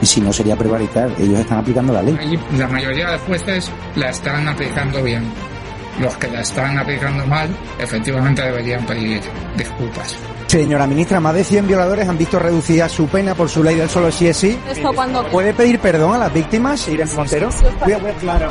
Y si no sería prevaricar, ellos están aplicando la ley. Y la mayoría de jueces la están aplicando bien. Los que la están aplicando mal, efectivamente deberían pedir disculpas. Señora ministra, más de 100 violadores han visto reducida su pena por su ley del solo sí es sí. Esto cuando... ¿Puede pedir perdón a las víctimas, Irene Montero? Claro.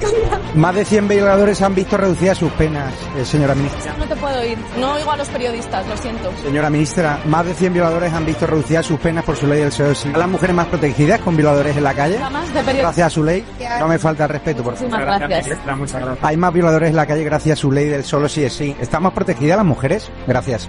Más de 100 violadores han visto reducidas sus penas, eh, señora ministra. No te puedo ir. No oigo a los periodistas, lo siento. Señora ministra, más de 100 violadores han visto reducidas sus penas por su ley del solo sí. ¿A las mujeres más protegidas con violadores en la calle? Más de periodistas. Gracias a su ley. No me falta el respeto, por favor. Muchísimas gracias. Muchas gracias. Hay más violadores en la calle gracias a su ley del solo sí es sí. ¿Están más protegidas las mujeres? Gracias.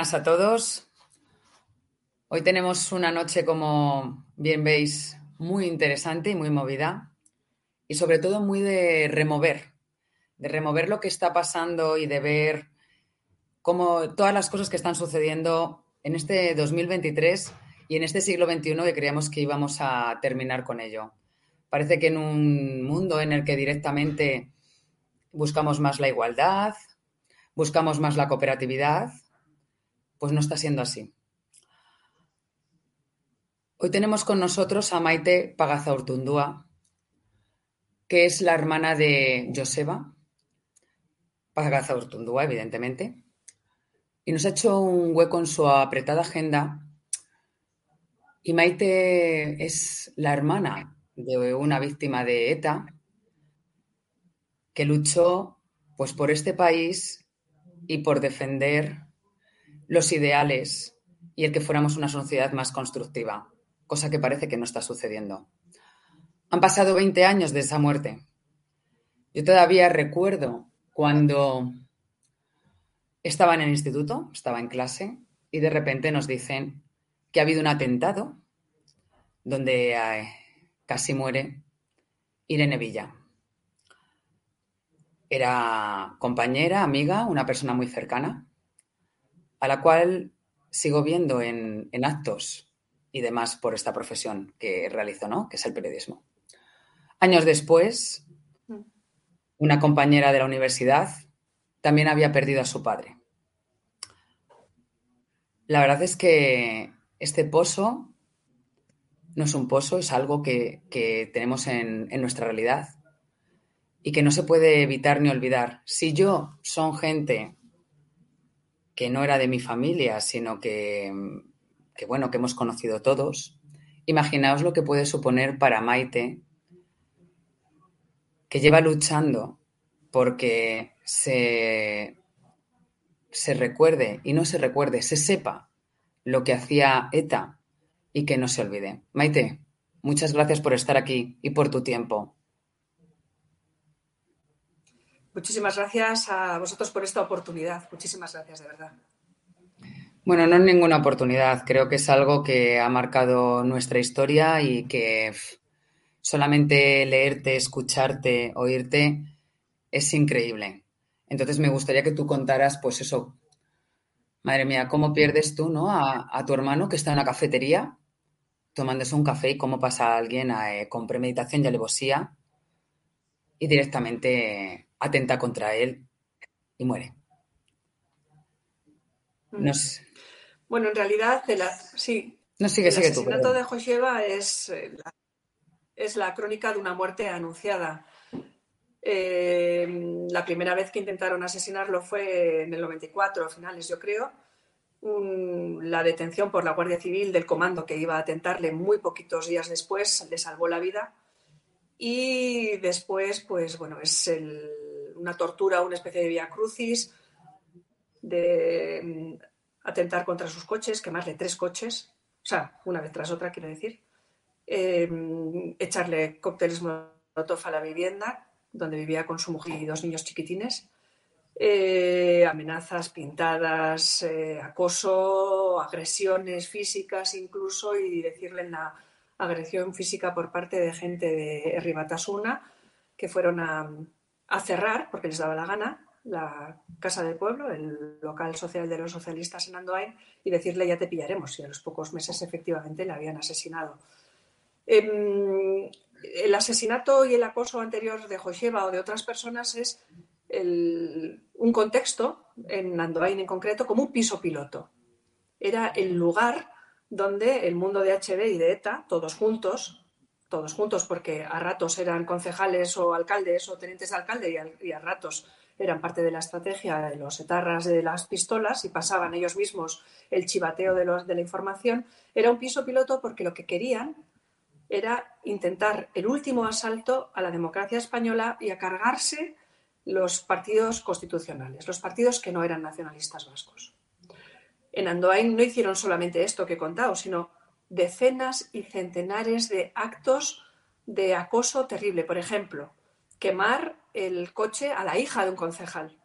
buenas a todos. Hoy tenemos una noche, como bien veis, muy interesante y muy movida. Y sobre todo muy de remover, de remover lo que está pasando y de ver cómo todas las cosas que están sucediendo en este 2023 y en este siglo XXI que creíamos que íbamos a terminar con ello. Parece que en un mundo en el que directamente buscamos más la igualdad, buscamos más la cooperatividad, pues no está siendo así. Hoy tenemos con nosotros a Maite Pagazaurtundúa, que es la hermana de Joseba Pagazaurtundúa, evidentemente, y nos ha hecho un hueco en su apretada agenda. Y Maite es la hermana de una víctima de ETA que luchó pues por este país y por defender los ideales y el que fuéramos una sociedad más constructiva, cosa que parece que no está sucediendo. Han pasado 20 años de esa muerte. Yo todavía recuerdo cuando estaba en el instituto, estaba en clase, y de repente nos dicen que ha habido un atentado donde eh, casi muere Irene Villa. Era compañera, amiga, una persona muy cercana, a la cual sigo viendo en, en actos y demás por esta profesión que realizo, ¿no? Que es el periodismo. Años después, una compañera de la universidad también había perdido a su padre. La verdad es que este pozo no es un pozo, es algo que, que tenemos en, en, nuestra realidad y que no se puede evitar ni olvidar. Si yo son gente que no era de mi familia, sino que, que bueno, que hemos conocido todos, imaginaos lo que puede suponer para Maite, que lleva luchando porque se, se recuerde y no se recuerde, se sepa lo que hacía ETA y que no se olvide. Maite, muchas gracias por estar aquí y por tu tiempo. Muchísimas gracias a vosotros por esta oportunidad. Muchísimas gracias, de verdad. Bueno, no es ninguna oportunidad. Creo que es algo que ha marcado nuestra historia y que solamente leerte, escucharte, oírte es increíble. Entonces me gustaría que tú contaras, pues eso, madre mía, cómo pierdes tú, ¿no? A, a tu hermano que está en la cafetería tomándose un café y cómo pasa a alguien eh, con premeditación y alevosía y directamente atenta contra él y muere. Mm. No sé. Bueno, en realidad, el, sí. No, sigue, el sigue asesinato tú, de Josheva es, eh, es la crónica de una muerte anunciada. Eh, la primera vez que intentaron asesinarlo fue en el 94, a finales, yo creo. Un, la detención por la Guardia Civil del comando que iba a atentarle muy poquitos días después le salvó la vida. Y después, pues bueno, es una tortura, una especie de vía crucis, de mm, atentar contra sus coches, quemarle tres coches, o sea, una vez tras otra, quiero decir, eh, echarle cócteles molotov a la vivienda, donde vivía con su mujer y dos niños chiquitines, eh, amenazas pintadas, eh, acoso, agresiones físicas incluso, y decirle en la agresión física por parte de gente de Ribatasuna que fueron a, cerrar, porque les daba la gana, la Casa del Pueblo, el local social de los socialistas en Andoain, y decirle ya te pillaremos. Y a los pocos meses efectivamente le habían asesinado. Eh, el asesinato y el acoso anterior de Josheva o de otras personas es un contexto, en Andoain en concreto, como un piso piloto. Era el lugar donde el mundo de HB y de ETA, todos juntos, todos juntos porque a ratos eran concejales o alcaldes o tenientes de alcalde y a, ratos eran parte de la estrategia de los etarras de las pistolas y pasaban ellos mismos el chivateo de, los, de la información, era un piso piloto porque lo que querían era intentar el último asalto a la democracia española y a cargarse los partidos constitucionales, los partidos que no eran nacionalistas vascos. En Andoain no hicieron solamente esto que he contado, sino decenas y centenares de actos de acoso terrible. Por ejemplo, quemar el coche a la hija de un concejal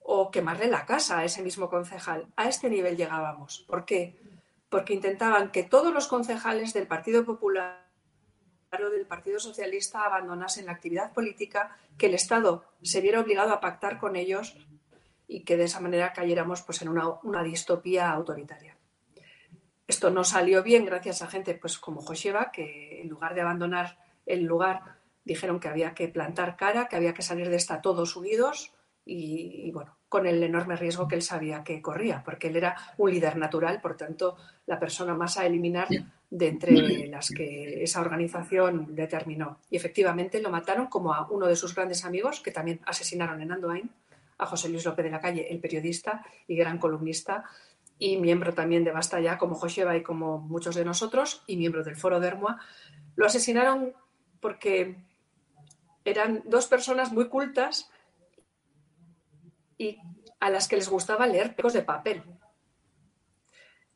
o quemarle la casa a ese mismo concejal. A este nivel llegábamos. ¿Por qué? Porque intentaban que todos los concejales del Partido Popular o del Partido Socialista abandonasen la actividad política, que el Estado se viera obligado a pactar con ellos y que de esa manera cayéramos pues, en una, una distopía autoritaria. Esto no salió bien gracias a gente pues, como Josheva, que en lugar de abandonar el lugar dijeron que había que plantar cara, que había que salir de esta todos unidos y, y, bueno, con el enorme riesgo que él sabía que corría, porque él era un líder natural, por tanto, la persona más a eliminar de entre las que esa organización determinó. Y efectivamente lo mataron como a uno de sus grandes amigos, que también asesinaron en Andoain, a José Luis López de la Calle, el periodista y gran columnista, y miembro también de Basta Ya, como Josheva y como muchos de nosotros, y miembro del Foro de Hermoa. Lo asesinaron porque eran dos personas muy cultas y a las que les gustaba leer periódicos de papel.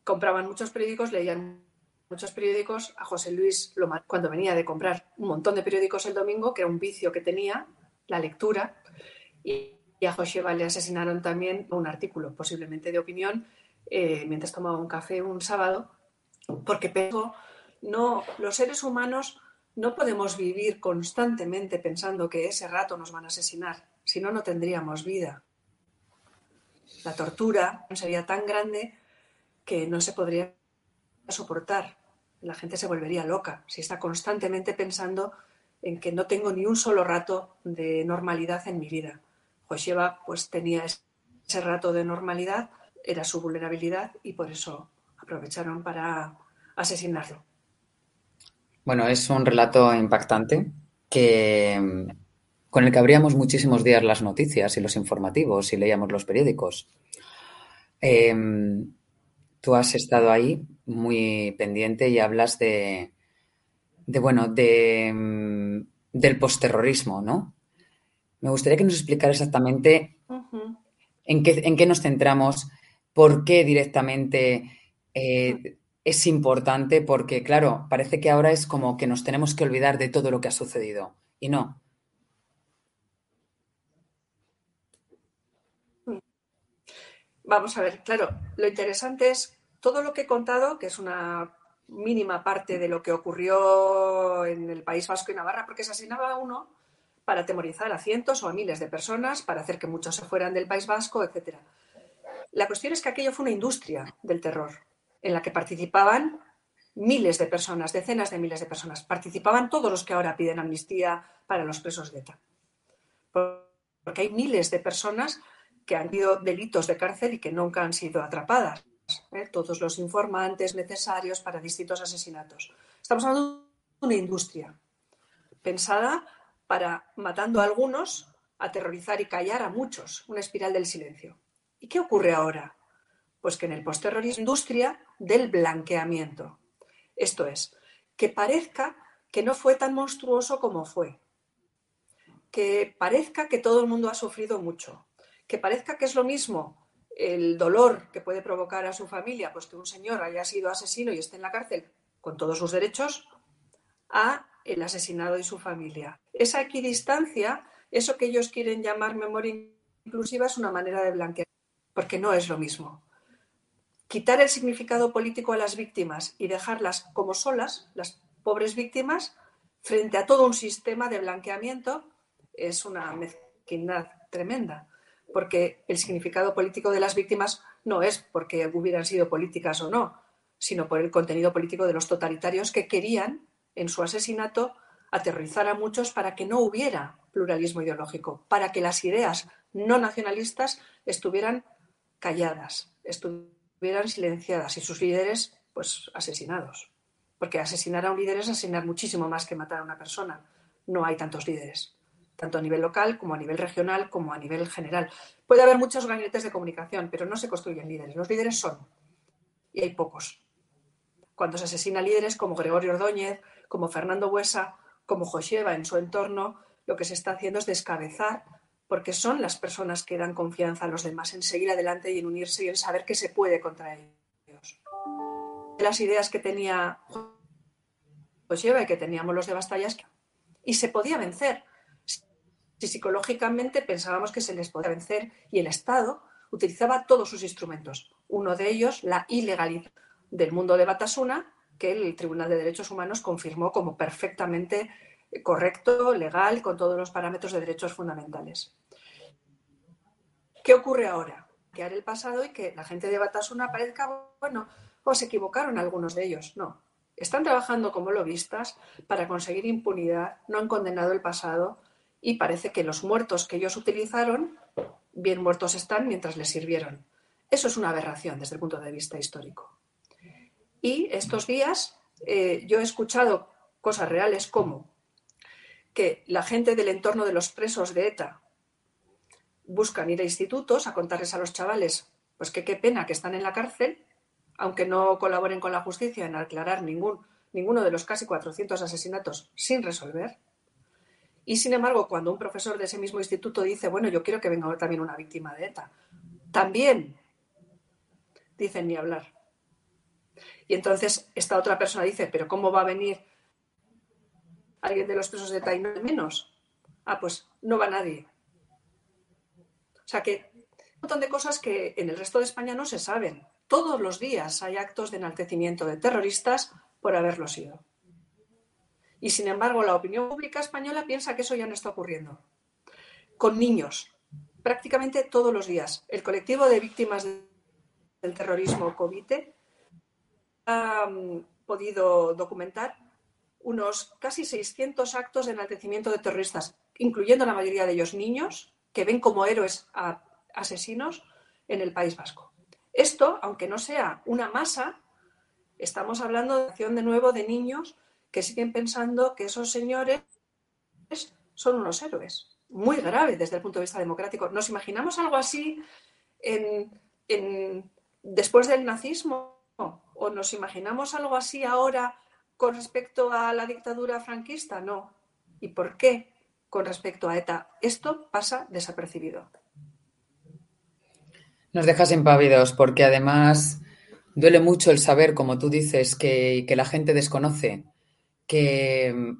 Compraban muchos periódicos, leían muchos periódicos. A José Luis, lo cuando venía de comprar un montón de periódicos el domingo, que era un vicio que tenía, la lectura, y, y a Josheva le asesinaron también un artículo, posiblemente de opinión, eh, mientras tomaba un café un sábado, porque pensó, no, los seres humanos no podemos vivir constantemente pensando que ese rato nos van a asesinar, si no, no tendríamos vida. La tortura sería tan grande que no se podría soportar. La gente se volvería loca si está constantemente pensando en que no tengo ni un solo rato de normalidad en mi vida. Josheva pues tenía ese rato de normalidad, era su vulnerabilidad y por eso aprovecharon para asesinarlo. Bueno, es un relato impactante que con el que abríamos muchísimos días las noticias y los informativos y leíamos los periódicos. Em, tú has estado ahí muy pendiente y hablas de, bueno, de, em, del posterrorismo, ¿no? Me gustaría que nos explicara exactamente en, qué, en qué nos centramos, por qué directamente eh, es importante, porque claro, parece que ahora es como que nos tenemos que olvidar de todo lo que ha sucedido. Y no, Vamos a ver, claro, lo interesante es todo lo que he contado, que es una mínima parte de lo que ocurrió en el País Vasco y Navarra, porque se asignaba a uno para atemorizar a cientos o a miles de personas, para hacer que muchos se fueran del País Vasco, etc. La cuestión es que aquello fue una industria del terror, en la que participaban miles de personas, decenas de miles de personas. Participaban todos los que ahora piden amnistía para los presos de ETA. Porque hay miles de personas que han habido delitos de cárcel y que nunca han sido atrapadas. ¿eh? Todos los informantes necesarios para distintos asesinatos. Estamos hablando de una industria pensada para, matando a algunos, aterrorizar y callar a muchos. Una espiral del silencio. ¿Y qué ocurre ahora? Pues que en el postterrorismo industria del blanqueamiento. Esto es, que parezca que no fue tan monstruoso como fue. Que parezca que todo el mundo ha sufrido mucho, que parezca que es lo mismo el dolor que puede provocar a su familia, pues que un señor haya sido asesino y esté en la cárcel con todos sus derechos, a el asesinado y su familia. Esa equidistancia, eso que ellos quieren llamar memoria inclusiva, es una manera de blanquear, porque no es lo mismo. Quitar el significado político a las víctimas y dejarlas como solas, las pobres víctimas, frente a todo un sistema de blanqueamiento, es una mezquindad tremenda porque el significado político de las víctimas no es porque hubieran sido políticas o no, sino por el contenido político de los totalitarios que querían, en su asesinato, aterrorizar a muchos para que no hubiera pluralismo ideológico, para que las ideas no nacionalistas estuvieran calladas, estuvieran silenciadas y sus líderes, pues, asesinados. Porque asesinar a un líder es asesinar muchísimo más que matar a una persona. No hay tantos líderes tanto a nivel local como a nivel regional como a nivel general. Puede haber muchos gabinetes de comunicación, pero no se construyen líderes. Los líderes son, y hay pocos. Cuando se asesina líderes como Gregorio Ordóñez, como Fernando Buesa, como Joseba en su entorno, lo que se está haciendo es descabezar, porque son las personas que dan confianza a los demás en seguir adelante y en unirse y en saber que se puede contra ellos. Las ideas que tenía Joseba y que teníamos los de Bastallas, y se podía vencer si psicológicamente pensábamos que se les podía vencer y el Estado utilizaba todos sus instrumentos. Uno de ellos, la ilegalidad del mundo de Batasuna, que el Tribunal de Derechos Humanos confirmó como perfectamente correcto, legal, con todos los parámetros de derechos fundamentales. ¿Qué ocurre ahora? Que hará el pasado y que la gente de Batasuna parezca, bueno, o se equivocaron algunos de ellos. No. Están trabajando como lobistas para conseguir impunidad, no han condenado el pasado, y parece que los muertos que ellos utilizaron, bien muertos están mientras les sirvieron. Eso es una aberración desde el punto de vista histórico. Y estos días eh, yo he escuchado cosas reales como que la gente del entorno de los presos de ETA buscan ir a institutos a contarles a los chavales pues que qué pena que están en la cárcel, aunque no colaboren con la justicia en aclarar ningún, ninguno de los casi 400 asesinatos sin resolver. Y sin embargo, cuando un profesor de ese mismo instituto dice, bueno, yo quiero que venga también una víctima de ETA, también dicen ni hablar. Y entonces esta otra persona dice, pero ¿cómo va a venir alguien de los presos de ETA y no menos? Ah, pues no va nadie. O sea que un montón de cosas que en el resto de España no se saben. Todos los días hay actos de enaltecimiento de terroristas por haberlo sido. Y sin embargo, la opinión pública española piensa que eso ya no está ocurriendo. Con niños, prácticamente todos los días. El colectivo de víctimas del terrorismo COVITE mm, podido documentar unos casi 600 actos de enaltecimiento de terroristas, incluyendo la mayoría de ellos niños, que ven como héroes a asesinos en el País Vasco. Esto, aunque no sea una masa, estamos hablando de acción de nuevo de niños que siguen pensando que esos señores son unos héroes. Muy grave desde el punto de vista democrático. ¿Nos imaginamos algo así después del nazismo? ¿O nos imaginamos algo así ahora con respecto a la dictadura franquista? No. ¿Y por qué con respecto a ETA? Esto pasa desapercibido. Nos dejas impávidos porque además duele mucho el saber, como tú dices, que, que la gente desconoce que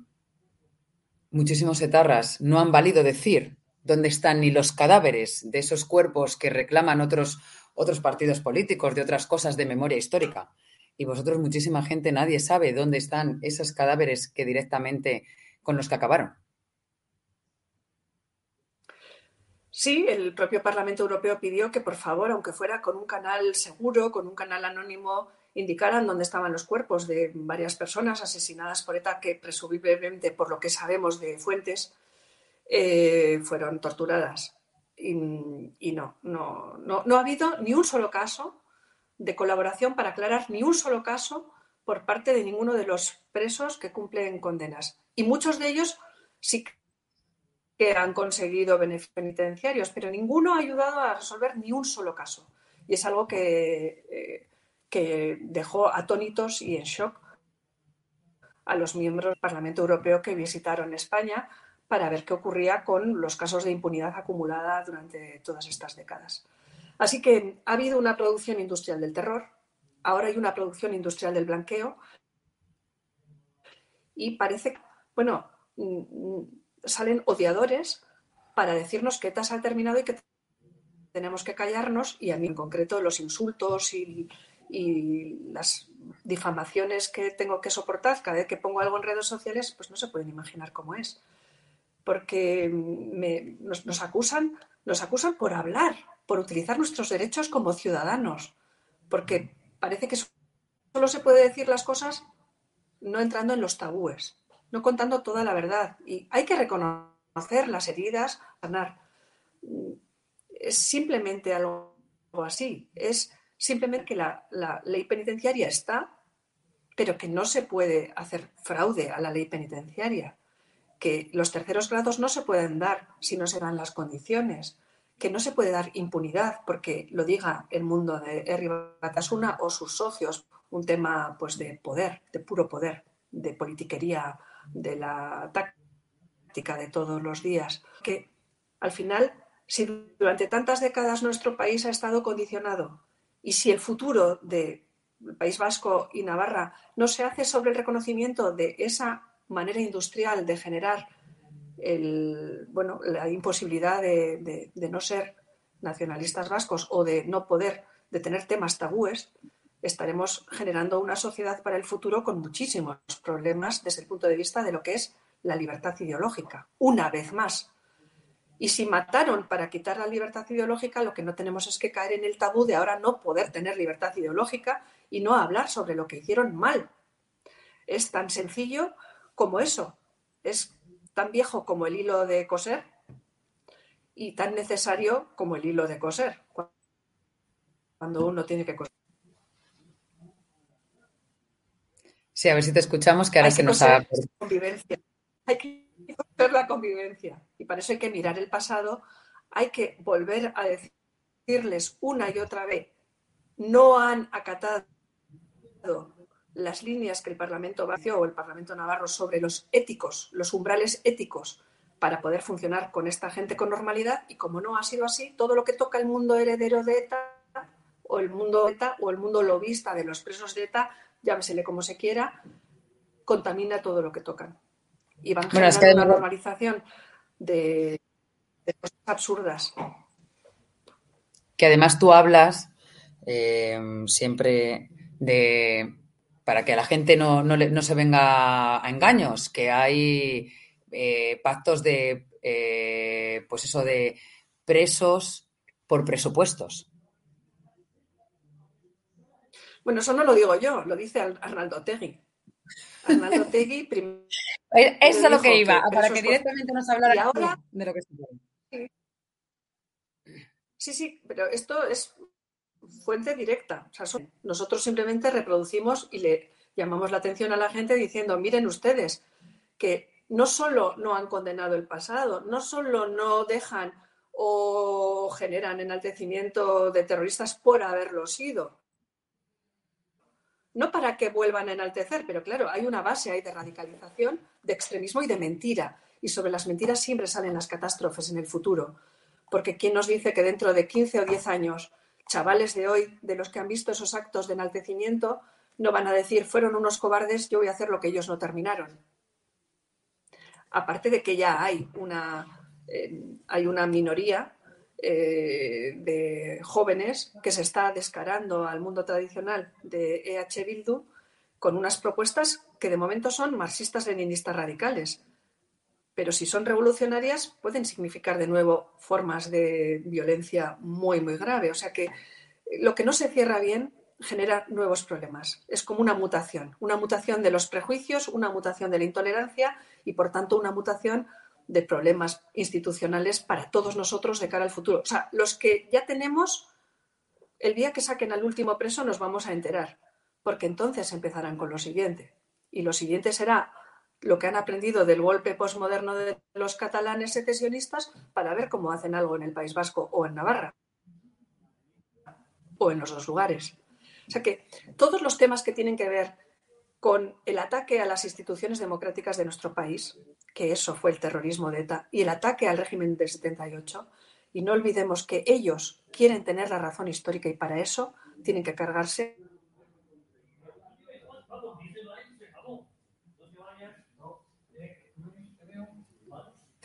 muchísimos etarras no han valido decir dónde están ni los cadáveres de esos cuerpos que reclaman otros, otros partidos políticos, de otras cosas de memoria histórica. Y vosotros, muchísima gente, nadie sabe dónde están esos cadáveres que directamente con los que acabaron. Sí, el propio Parlamento Europeo pidió que, por favor, aunque fuera con un canal seguro, con un canal anónimo, indicaran dónde estaban los cuerpos de varias personas asesinadas por ETA que presumiblemente, por lo que sabemos de fuentes, eh, fueron torturadas. Y, no, no, no, no ha habido ni un solo caso de colaboración para aclarar ni un solo caso por parte de ninguno de los presos que cumplen condenas. Y muchos de ellos sí que han conseguido beneficios penitenciarios, pero ninguno ha ayudado a resolver ni un solo caso. Y es algo que eh, que dejó atónitos y en shock a los miembros del Parlamento Europeo que visitaron España para ver qué ocurría con los casos de impunidad acumulada durante todas estas décadas. Así que ha habido una producción industrial del terror, ahora hay una producción industrial del blanqueo. Y parece bueno, mm, mm, salen odiadores para decirnos que ETA ha terminado y que tenemos que callarnos y a mí en concreto los insultos y las difamaciones que tengo que soportar. Cada vez que pongo algo en redes sociales, pues no se pueden imaginar cómo es. Porque nos, acusan, nos acusan por hablar, por utilizar nuestros derechos como ciudadanos. Porque parece que solo se puede decir las cosas no entrando en los tabúes, no contando toda la verdad. Y hay que reconocer las heridas, sanar. Es simplemente algo así. Es simplemente que la, ley penitenciaria está, pero que no se puede hacer fraude a la ley penitenciaria, que los terceros grados no se pueden dar si no se dan las condiciones, que no se puede dar impunidad porque lo diga el mundo de Herri Batasuna o sus socios, un tema pues de poder, de puro poder, de politiquería, de la táctica de todos los días, que al final, si durante tantas décadas nuestro país ha estado condicionado y si el futuro del País Vasco y Navarra no se hace sobre el reconocimiento de esa manera industrial de generar bueno, la imposibilidad de, no ser nacionalistas vascos o de no poder de tener temas tabúes, estaremos generando una sociedad para el futuro con muchísimos problemas desde el punto de vista de lo que es la libertad ideológica. Una vez más, y si mataron para quitar la libertad ideológica, lo que no tenemos es que caer en el tabú de ahora no poder tener libertad ideológica y no hablar sobre lo que hicieron mal. Es tan sencillo como eso. Es tan viejo como el hilo de coser y tan necesario como el hilo de coser cuando uno tiene que coser. Sí, a ver si te escuchamos, que ahora se nos ha... Convivencia. Hay que ver la convivencia. Y para eso hay que mirar el pasado, hay que volver a decirles una y otra vez, no han acatado las líneas que el Parlamento vació o el Parlamento Navarro sobre los éticos, los umbrales éticos para poder funcionar con esta gente con normalidad y como no ha sido así, todo lo que toca el mundo heredero de ETA o el mundo ETA o el mundo lobista de los presos de ETA, llámesele como se quiera, contamina todo lo que tocan y van generando una normalización de, cosas absurdas. Que además tú hablas eh, siempre de para que la gente no, se venga a engaños, que hay eh, pactos de eh, pues eso de presos por presupuestos. Bueno, eso no lo digo yo, lo dice Arnaldo Tegui. Arnaldo Tegui primero eh, eso es lo que iba, para que directamente nos hablara ahora, de lo que se Sí, sí, pero esto es fuente directa. nosotros simplemente reproducimos y le llamamos la atención a la gente diciendo, miren ustedes, que no solo no han condenado el pasado, no solo no dejan o generan enaltecimiento de terroristas por haberlo sido. No para que vuelvan a enaltecer, pero claro, hay una base ahí de radicalización, de extremismo y de mentira. Y sobre las mentiras siempre salen las catástrofes en el futuro. Porque ¿quién nos dice que dentro de 15 o 10 años, chavales de hoy, de los que han visto esos actos de enaltecimiento, no van a decir, fueron unos cobardes, yo voy a hacer lo que ellos no terminaron? Aparte de que ya hay una, eh, hay una minoría eh, de jóvenes que se está descarando al mundo tradicional de EH Bildu con unas propuestas que de momento son marxistas-leninistas radicales. Pero si son revolucionarias, pueden significar de nuevo formas de violencia muy, muy grave. O sea que lo que no se cierra bien genera nuevos problemas. Es como una mutación, una mutación de los prejuicios, una mutación de la intolerancia y, por tanto, una mutación de problemas institucionales para todos nosotros de cara al futuro. O sea, los que ya tenemos, el día que saquen al último preso nos vamos a enterar, porque entonces empezarán con lo siguiente. Y lo siguiente será lo que han aprendido del golpe postmoderno de los catalanes secesionistas para ver cómo hacen algo en el País Vasco o en Navarra o en los dos lugares. O sea que todos los temas que tienen que ver con el ataque a las instituciones democráticas de nuestro país, que eso fue el terrorismo de ETA, y el ataque al régimen del 78, y no olvidemos que ellos quieren tener la razón histórica y para eso tienen que cargarse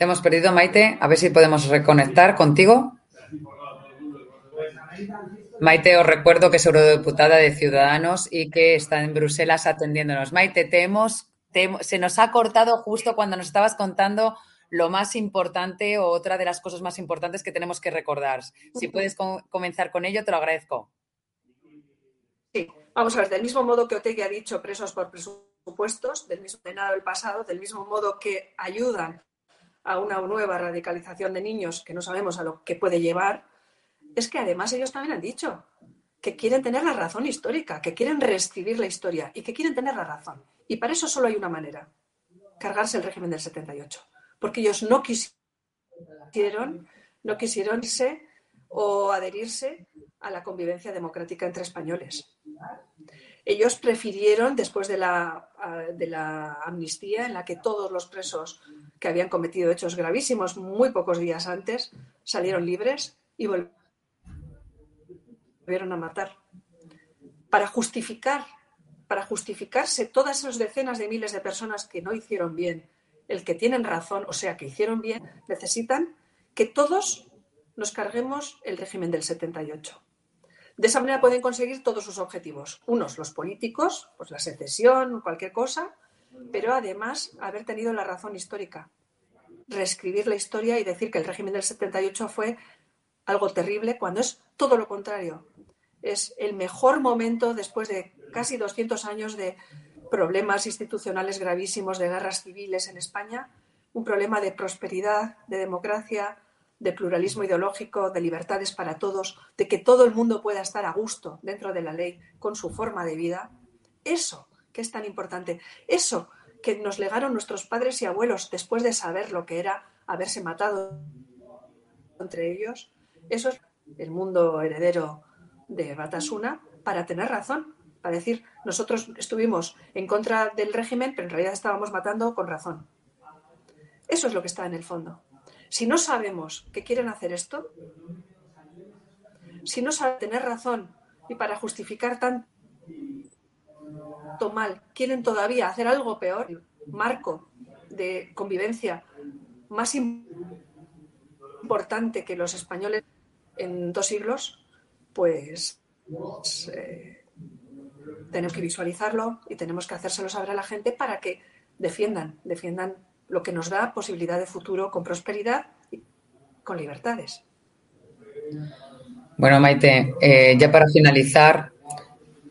Te hemos perdido, Maite. A ver si podemos reconectar contigo. Maite, os recuerdo que es eurodiputada de Ciudadanos y que está en Bruselas atendiéndonos. Maite, te hemos, se nos ha cortado justo cuando nos estabas contando lo más importante o otra de las cosas más importantes que tenemos que recordar. Si puedes comenzar con ello, te lo agradezco. Sí, vamos a ver, del mismo modo que Otegi ha dicho presos por presupuestos, del mismo de nada del pasado, del mismo modo que ayudan a una nueva radicalización de niños que no sabemos a lo que puede llevar, es que además ellos también han dicho que quieren tener la razón histórica, que quieren reescribir la historia y que quieren tener la razón. Y para eso solo hay una manera, cargarse el régimen del 78. Porque ellos no quisieron, no quisieron irse o adherirse a la convivencia democrática entre españoles. Ellos prefirieron, después de la, de la amnistía, en la que todos los presos que habían cometido hechos gravísimos muy pocos días antes salieron libres y volvieron a matar. Para justificar, para justificarse todas esas decenas de miles de personas que no hicieron bien, el que tienen razón, o sea, que hicieron bien, necesitan que todos nos carguemos el régimen del 78. De esa manera pueden conseguir todos sus objetivos. Unos, los políticos, pues la secesión, cualquier cosa, pero además haber tenido la razón histórica. Reescribir la historia y decir que el régimen del 78 fue algo terrible cuando es todo lo contrario. Es el mejor momento después de casi 200 años de problemas institucionales gravísimos, de guerras civiles en España, un problema de prosperidad, de democracia, de pluralismo ideológico, de libertades para todos, de que todo el mundo pueda estar a gusto dentro de la ley con su forma de vida. Eso que es tan importante, eso que nos legaron nuestros padres y abuelos después de saber lo que era haberse matado entre ellos, eso es el mundo heredero de Batasuna para tener razón, para decir, nosotros estuvimos en contra del régimen, pero en realidad estábamos matando con razón. Eso es lo que está en el fondo. Si no sabemos que quieren hacer esto, si no saben tener razón y para justificar tanto mal quieren todavía hacer algo peor, marco de convivencia más importante que los españoles en dos siglos, pues, eh, tenemos que visualizarlo y tenemos que hacérselo saber a la gente para que defiendan, defiendan lo que nos da posibilidad de futuro con prosperidad y con libertades. Bueno, Maite, eh, ya para finalizar,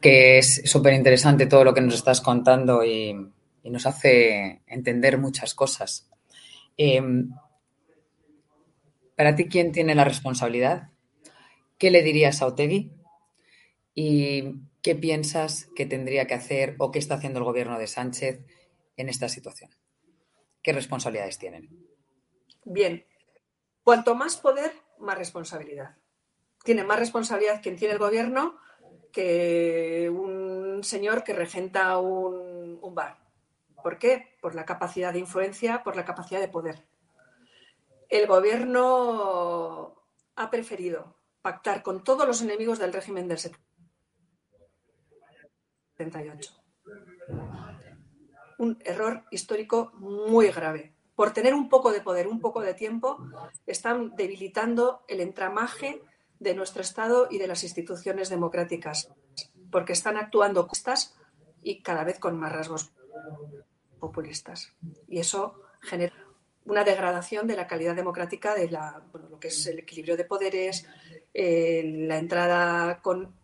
que es súper interesante todo lo que nos estás contando y, nos hace entender muchas cosas. Em, para ti, ¿quién tiene la responsabilidad? ¿Qué le dirías a Otegui? ¿Y qué piensas que tendría que hacer o qué está haciendo el gobierno de Sánchez en esta situación? ¿Qué responsabilidades tienen? Bien, cuanto más poder, más responsabilidad. Tiene más responsabilidad quien tiene el gobierno que un señor que regenta un, bar. ¿Por qué? Por la capacidad de influencia, por la capacidad de poder. El gobierno ha preferido pactar con todos los enemigos del régimen del 78. Un error histórico muy grave. Por tener un poco de poder, un poco de tiempo, están debilitando el entramaje de nuestro Estado y de las instituciones democráticas, porque están actuando costas y cada vez con más rasgos populistas. Y eso genera una degradación de la calidad democrática de la, lo que es el equilibrio de poderes, eh, la entrada con,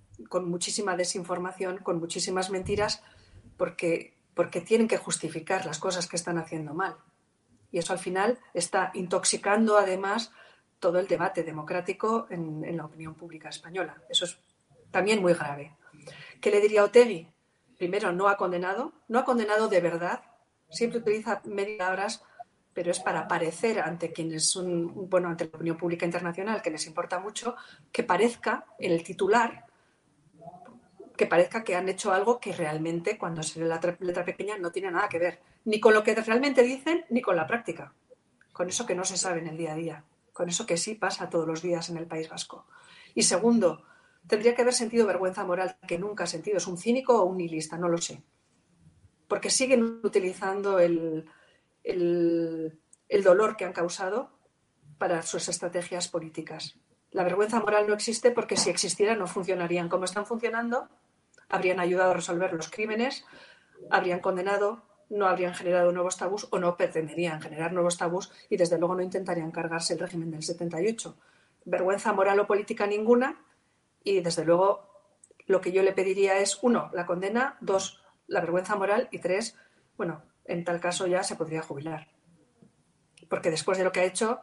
muchísima desinformación, con muchísimas mentiras, porque, porque tienen que justificar las cosas que están haciendo mal. Y eso al final está intoxicando además todo el debate democrático en, la opinión pública española. Eso es también muy grave. ¿Qué le diría a Otegui? Primero, no ha condenado, no ha condenado de verdad, siempre utiliza medias pero es para parecer ante quienes son, bueno, ante la opinión pública internacional, que les importa mucho, que parezca el titular, que parezca que han hecho algo que realmente, cuando se lee la letra pequeña, no tiene nada que ver, ni con lo que realmente dicen, ni con la práctica, con eso que no se sabe en el día a día, con eso que sí pasa todos los días en el País Vasco. Y segundo, tendría que haber sentido vergüenza moral, que nunca ha sentido. ¿Es un cínico o un nihilista? No lo sé. Porque siguen utilizando el, el, dolor que han causado para sus estrategias políticas. La vergüenza moral no existe porque si existiera no funcionarían como están funcionando, habrían ayudado a resolver los crímenes, habrían condenado, no habrían generado nuevos tabús o no pretenderían generar nuevos tabús y desde luego no intentarían cargarse el régimen del 78. Vergüenza moral o política ninguna y desde luego lo que yo le pediría es, uno, la condena, dos, la vergüenza moral y tres, bueno, en tal caso ya se podría jubilar. Porque después de lo que ha hecho,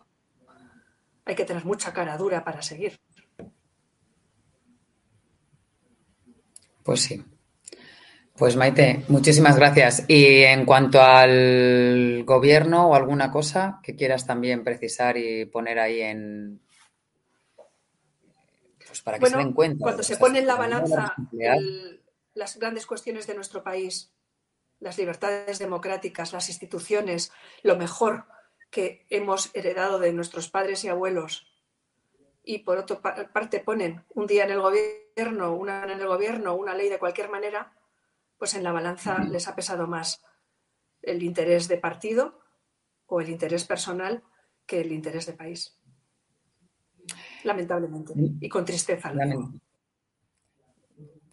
hay que tener mucha cara dura para seguir. Pues sí. Pues Maite, muchísimas gracias. Y en cuanto al gobierno o alguna cosa que quieras también precisar y poner ahí en. Pues para que se den cuenta. Cuando se pone en la balanza las grandes cuestiones de nuestro país las libertades democráticas, las instituciones, lo mejor que hemos heredado de nuestros padres y abuelos. Y por otra parte ponen un día en el gobierno, una en el gobierno, una ley de cualquier manera, pues en la balanza les ha pesado más el interés de partido o el interés personal que el interés de país. Lamentablemente. Y con tristeza.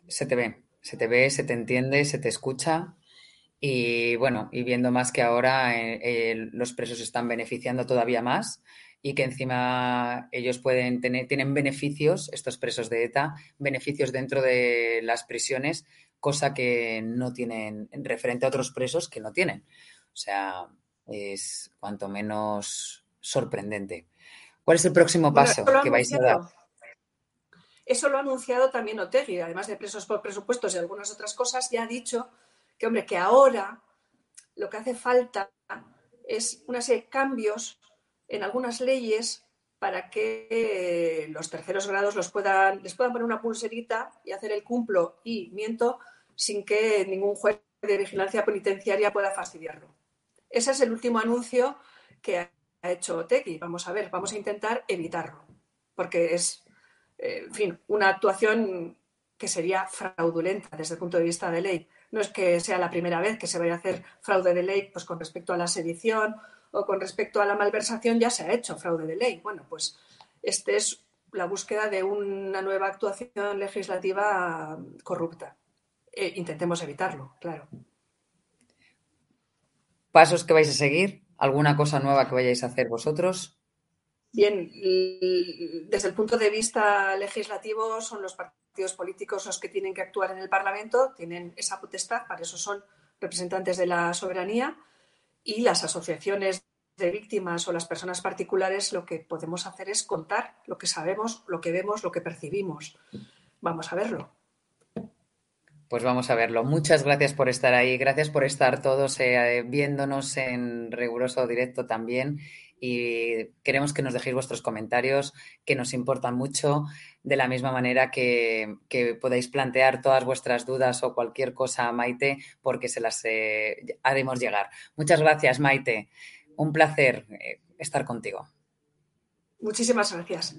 Se te ve, se te ve, se te entiende, se te escucha y bueno, y viendo más que ahora eh, eh, los presos están beneficiando todavía más y que encima ellos pueden tener, tienen beneficios, estos presos de ETA, beneficios dentro de las prisiones, cosa que no tienen referente a otros presos que no tienen. O sea, es cuanto menos sorprendente. ¿Cuál es el próximo paso que vais a dar? Eso lo ha anunciado también Otegui, además de presos por presupuestos y algunas otras cosas, ya ha dicho que, hombre, que ahora lo que hace falta es una serie de cambios en algunas leyes para que los terceros grados los puedan, les puedan poner una pulserita y hacer el cumplo y miento sin que ningún juez de vigilancia penitenciaria pueda fastidiarlo. Ese es el último anuncio que ha hecho Tequi. Vamos a ver, vamos a intentar evitarlo, porque es, eh, fin, una actuación que sería fraudulenta desde el punto de vista de ley no es que sea la primera vez que se vaya a hacer fraude de ley pues con respecto a la sedición o con respecto a la malversación, ya se ha hecho fraude de ley. Bueno, pues este es la búsqueda de una nueva actuación legislativa corrupta. E intentemos evitarlo, claro. ¿Pasos que vais a seguir? ¿Alguna cosa nueva que vayáis a hacer vosotros? Bien, desde el punto de vista legislativo son los partidos políticos los que tienen que actuar en el Parlamento, tienen esa potestad, para eso son representantes de la soberanía y las asociaciones de víctimas o las personas particulares lo que podemos hacer es contar lo que sabemos, lo que vemos, lo que percibimos. Vamos a verlo. Pues vamos a verlo. Muchas gracias por estar ahí. Gracias por estar todos eh, viéndonos en riguroso directo también. Y queremos que nos dejéis vuestros comentarios, que nos importan mucho, de la misma manera que, que podéis plantear todas vuestras dudas o cualquier cosa a Maite, porque se las eh, haremos llegar. Muchas gracias, Maite. Un placer eh, estar contigo. Muchísimas gracias.